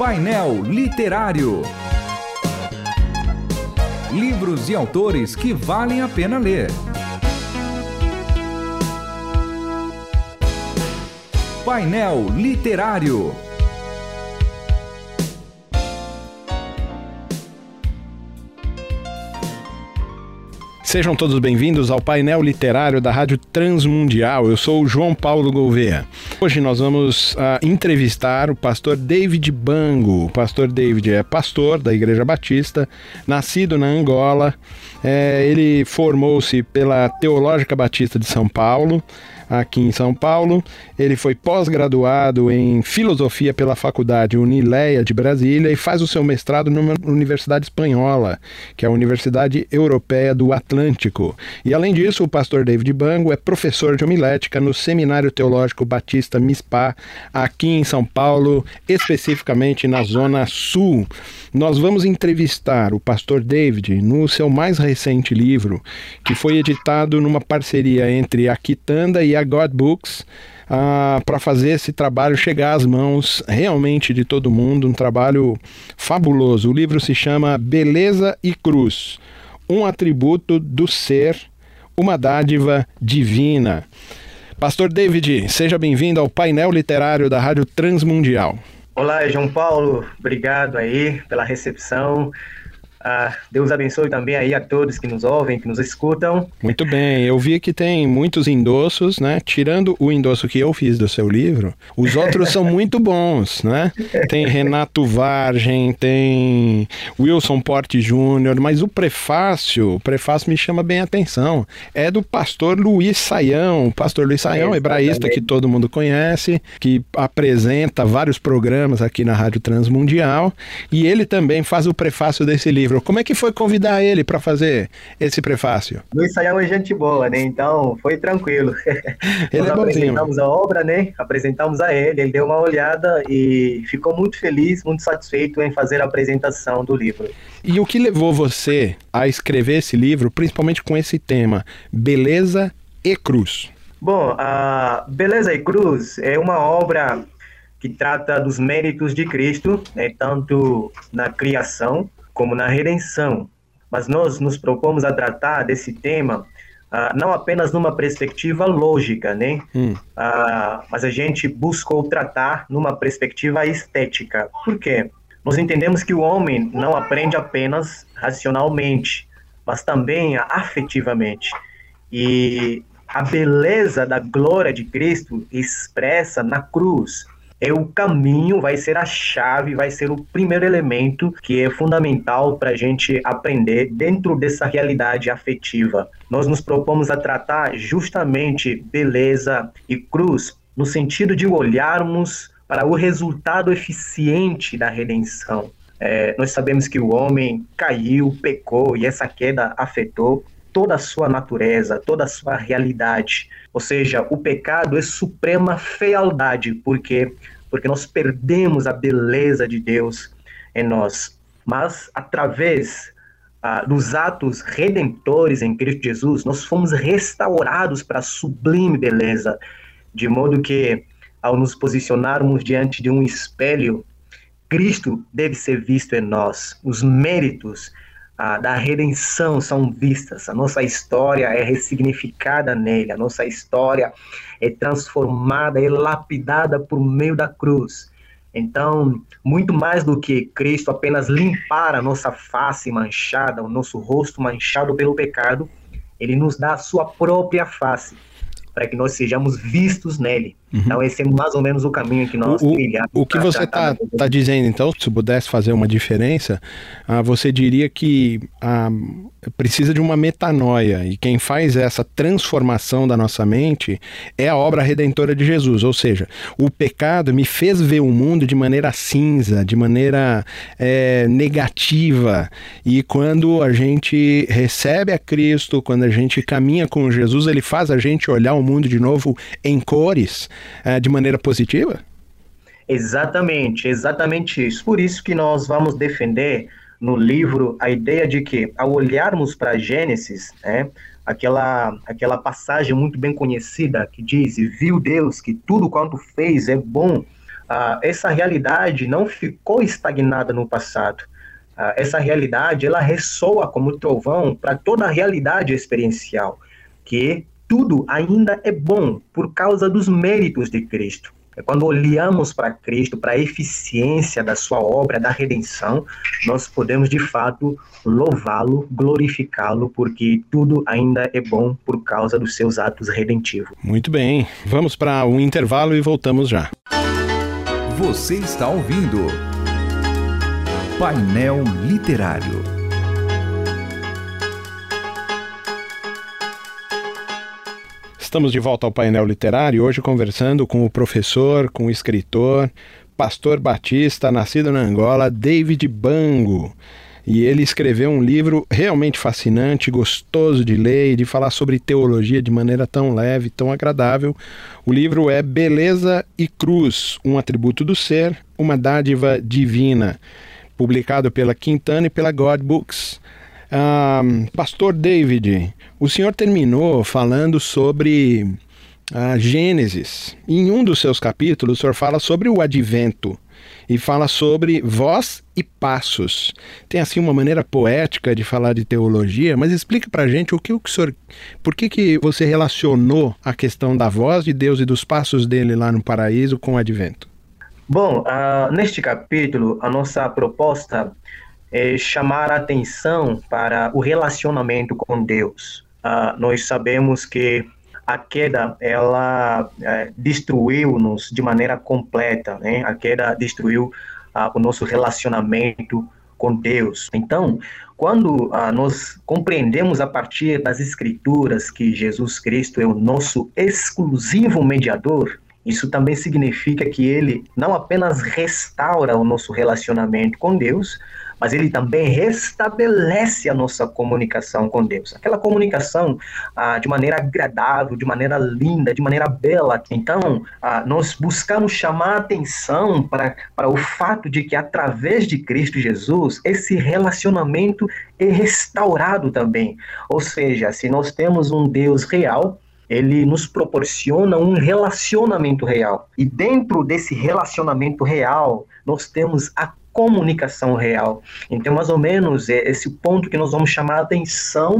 Painel Literário. Livros e autores que valem a pena ler. Painel Literário. Sejam todos bem-vindos ao painel literário da Rádio Transmundial. Eu sou o João Paulo Gouveia. Hoje nós vamos uh, entrevistar o pastor David Bango. O pastor David é pastor da Igreja Batista, nascido na Angola. É, ele formou-se pela Teológica Batista de São Paulo aqui em São Paulo. Ele foi pós-graduado em filosofia pela Faculdade Unileia de Brasília e faz o seu mestrado numa universidade espanhola, que é a Universidade Europeia do Atlântico. E além disso, o pastor David Bango é professor de homilética no Seminário Teológico Batista MISPA, aqui em São Paulo, especificamente na Zona Sul. Nós vamos entrevistar o pastor David no seu mais recente livro, que foi editado numa parceria entre a Quitanda e a God Books. Uh, para fazer esse trabalho chegar às mãos realmente de todo mundo, um trabalho fabuloso. O livro se chama Beleza e Cruz um atributo do ser, uma dádiva divina. Pastor David, seja bem-vindo ao painel literário da Rádio Transmundial. Olá, João Paulo, obrigado aí pela recepção. Ah, Deus abençoe também aí a todos que nos ouvem, que nos escutam. Muito bem, eu vi que tem muitos endossos, né? Tirando o endosso que eu fiz do seu livro, os outros são muito bons, né? Tem Renato Vargem, tem Wilson Porte Júnior, mas o prefácio, o prefácio me chama bem a atenção. É do pastor Luiz Saião, o pastor Luiz Saião, é, hebraísta que todo mundo conhece, que apresenta vários programas aqui na Rádio Transmundial, e ele também faz o prefácio desse livro livro. Como é que foi convidar ele para fazer esse prefácio? Luiz Saião é gente boa, né? Então foi tranquilo. Ele Nós é apresentamos a obra, né? Apresentamos a ele, ele deu uma olhada e ficou muito feliz, muito satisfeito em fazer a apresentação do livro. E o que levou você a escrever esse livro, principalmente com esse tema, beleza e cruz? Bom, a Beleza e Cruz é uma obra que trata dos méritos de Cristo, né, tanto na criação como na redenção. Mas nós nos propomos a tratar desse tema uh, não apenas numa perspectiva lógica, né? Hum. Uh, mas a gente buscou tratar numa perspectiva estética. Por quê? Nós entendemos que o homem não aprende apenas racionalmente, mas também afetivamente. E a beleza da glória de Cristo expressa na cruz, é o caminho, vai ser a chave, vai ser o primeiro elemento que é fundamental para a gente aprender dentro dessa realidade afetiva. Nós nos propomos a tratar justamente beleza e cruz no sentido de olharmos para o resultado eficiente da redenção. É, nós sabemos que o homem caiu, pecou e essa queda afetou toda a sua natureza, toda a sua realidade. Ou seja, o pecado é suprema fealdade, porque porque nós perdemos a beleza de Deus em nós. Mas através ah, dos atos redentores em Cristo Jesus, nós fomos restaurados para a sublime beleza, de modo que ao nos posicionarmos diante de um espelho, Cristo deve ser visto em nós. Os méritos ah, da redenção são vistas, a nossa história é ressignificada nele, a nossa história é transformada, é lapidada por meio da cruz. Então, muito mais do que Cristo apenas limpar a nossa face manchada, o nosso rosto manchado pelo pecado, ele nos dá a sua própria face. para que nós sejamos vistos nele. Uhum. Então, esse é mais ou menos o caminho que nós o, trilhamos. O que você está tá dizendo, então, se pudesse fazer uma diferença, ah, você diria que ah, precisa de uma metanoia, e quem faz essa transformação da nossa mente é a obra redentora de Jesus. Ou seja, o pecado me fez ver o mundo de maneira cinza, de maneira é, negativa. E quando a gente recebe a Cristo, quando a gente caminha com Jesus, ele faz a gente olhar o mundo de novo em cores de maneira positiva? Exatamente, exatamente isso. Por isso que nós vamos defender no livro a ideia de que, ao olharmos para Gênesis, né, aquela, aquela passagem muito bem conhecida que diz: viu Deus que tudo quanto fez é bom. Uh, essa realidade não ficou estagnada no passado. Uh, essa realidade ela ressoa como trovão para toda a realidade experiencial, que tudo ainda é bom por causa dos méritos de Cristo. É quando olhamos para Cristo, para a eficiência da sua obra, da redenção, nós podemos de fato louvá-lo, glorificá-lo, porque tudo ainda é bom por causa dos seus atos redentivos. Muito bem, vamos para um intervalo e voltamos já. Você está ouvindo Painel Literário. Estamos de volta ao painel literário, hoje conversando com o professor, com o escritor, pastor batista, nascido na Angola, David Bango. E ele escreveu um livro realmente fascinante, gostoso de ler e de falar sobre teologia de maneira tão leve, tão agradável. O livro é Beleza e Cruz, um atributo do ser, uma dádiva divina, publicado pela Quintana e pela God Books. Ah, Pastor David, o senhor terminou falando sobre a Gênesis. Em um dos seus capítulos, o senhor fala sobre o advento e fala sobre voz e passos. Tem assim uma maneira poética de falar de teologia, mas explica pra gente o que o senhor, por que que você relacionou a questão da voz de Deus e dos passos dele lá no paraíso com o advento? Bom, uh, neste capítulo, a nossa proposta é, chamar a atenção para o relacionamento com Deus. Uh, nós sabemos que a queda ela é, destruiu-nos de maneira completa, né? A queda destruiu uh, o nosso relacionamento com Deus. Então, quando uh, nós compreendemos a partir das Escrituras que Jesus Cristo é o nosso exclusivo mediador, isso também significa que ele não apenas restaura o nosso relacionamento com Deus, mas ele também restabelece a nossa comunicação com Deus. Aquela comunicação ah, de maneira agradável, de maneira linda, de maneira bela. Então, ah, nós buscamos chamar atenção para, para o fato de que, através de Cristo Jesus, esse relacionamento é restaurado também. Ou seja, se nós temos um Deus real, ele nos proporciona um relacionamento real. E dentro desse relacionamento real, nós temos a comunicação real. Então, mais ou menos, é esse ponto que nós vamos chamar a atenção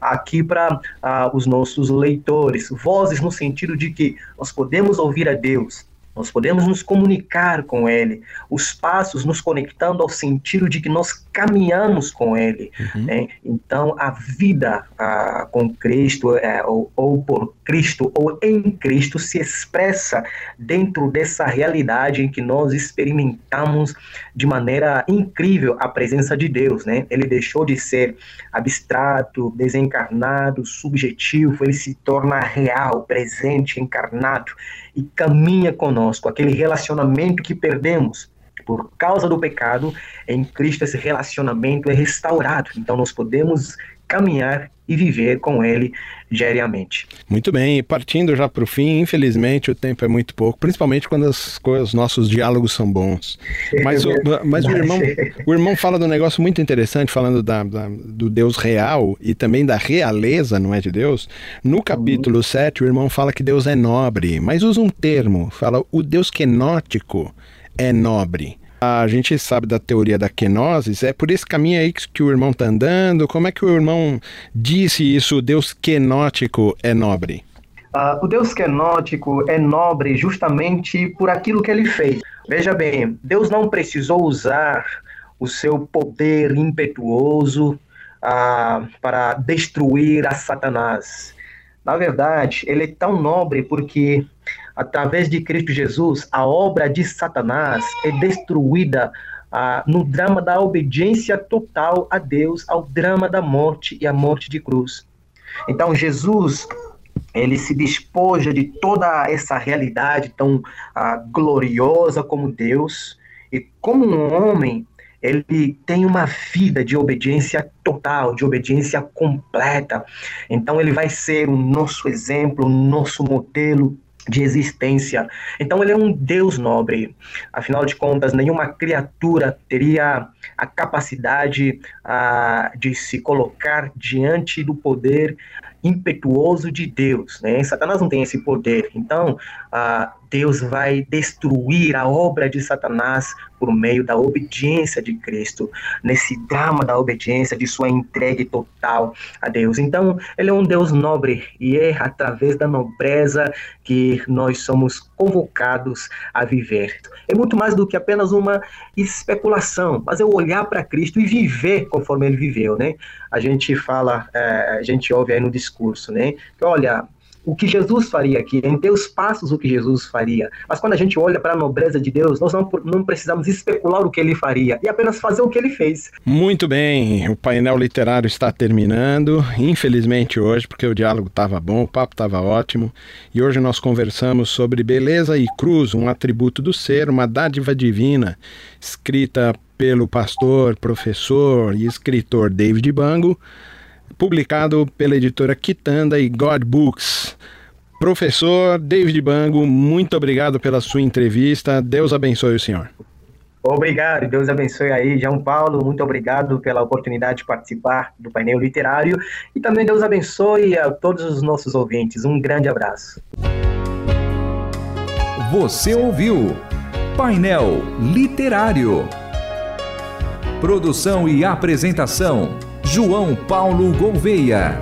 aqui para uh, os nossos leitores. Vozes no sentido de que nós podemos ouvir a Deus, nós podemos nos comunicar com Ele, os passos nos conectando ao sentido de que nós caminhamos com Ele. Uhum. Né? Então, a vida a, com Cristo, é, ou, ou, por Cristo, ou em Cristo, se expressa dentro dessa realidade em que nós experimentamos de maneira incrível a presença de Deus. Né? Ele deixou de ser abstrato, desencarnado, subjetivo, ele se torna real, presente, encarnado e caminha conosco, aquele relacionamento que perdemos por causa do pecado, em Cristo esse relacionamento é restaurado. Então nós podemos caminhar e viver com Ele diariamente. Muito bem, e partindo já para o fim, infelizmente o tempo é muito pouco, principalmente quando as, os nossos diálogos são bons. Mas, o, mas o, irmão, o irmão fala de um negócio muito interessante, falando da, da, do Deus real e também da realeza, não é de Deus. No capítulo uhum. 7, o irmão fala que Deus é nobre, mas usa um termo, fala o Deus quenótico é nobre. A gente sabe da teoria da kenosis, é por esse caminho aí que, o irmão está andando. Como é que o irmão disse isso? O Deus quenótico é nobre? Uh, o Deus quenótico é nobre justamente por aquilo que ele fez. Veja bem, Deus não precisou usar o seu poder impetuoso uh, para destruir a Satanás. Na verdade, ele é tão nobre porque, através de Cristo Jesus, a obra de Satanás é destruída ah, no drama da obediência total a Deus, ao drama da morte e a morte de cruz. Então, Jesus ele se despoja de toda essa realidade tão ah, gloriosa como Deus, e como um homem, ele tem uma vida de obediência total, de obediência completa. Então ele vai ser o nosso exemplo, o nosso modelo de existência. Então ele é um Deus nobre. Afinal de contas, nenhuma criatura teria a capacidade uh, de se colocar diante do poder impetuoso de Deus. Né? Satanás não tem esse poder. Então, uh, Deus vai destruir a obra de Satanás por meio da obediência de Cristo, nesse drama da obediência, de sua entrega total a Deus. Então, ele é um Deus nobre e é através da nobreza que nós somos convocados a viver. É muito mais do que apenas uma especulação, mas é olhar para Cristo e viver conforme ele viveu, né? A gente fala, é, a gente ouve aí no discurso, né? Que olha, o que Jesus faria aqui, em teus passos o que Jesus faria. Mas quando a gente olha para a nobreza de Deus, nós não, não precisamos especular o que ele faria, e apenas fazer o que ele fez. Muito bem, o painel literário está terminando, infelizmente hoje, porque o diálogo estava bom, o papo estava ótimo, e hoje nós conversamos sobre beleza e cruz, um atributo do ser, uma dádiva divina, escrita pelo pastor, professor e escritor David Bango, publicado pela editora Kitanda e God Books. Professor David Bango, muito obrigado pela sua entrevista. Deus abençoe o senhor. Obrigado, Deus abençoe aí, João Paulo. Muito obrigado pela oportunidade de participar do painel literário e também Deus abençoe a todos os nossos ouvintes. Um grande abraço. Você ouviu Painel Literário. Produção e apresentação João Paulo Gouveia.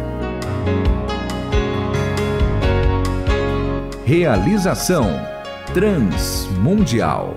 Realização Transmundial.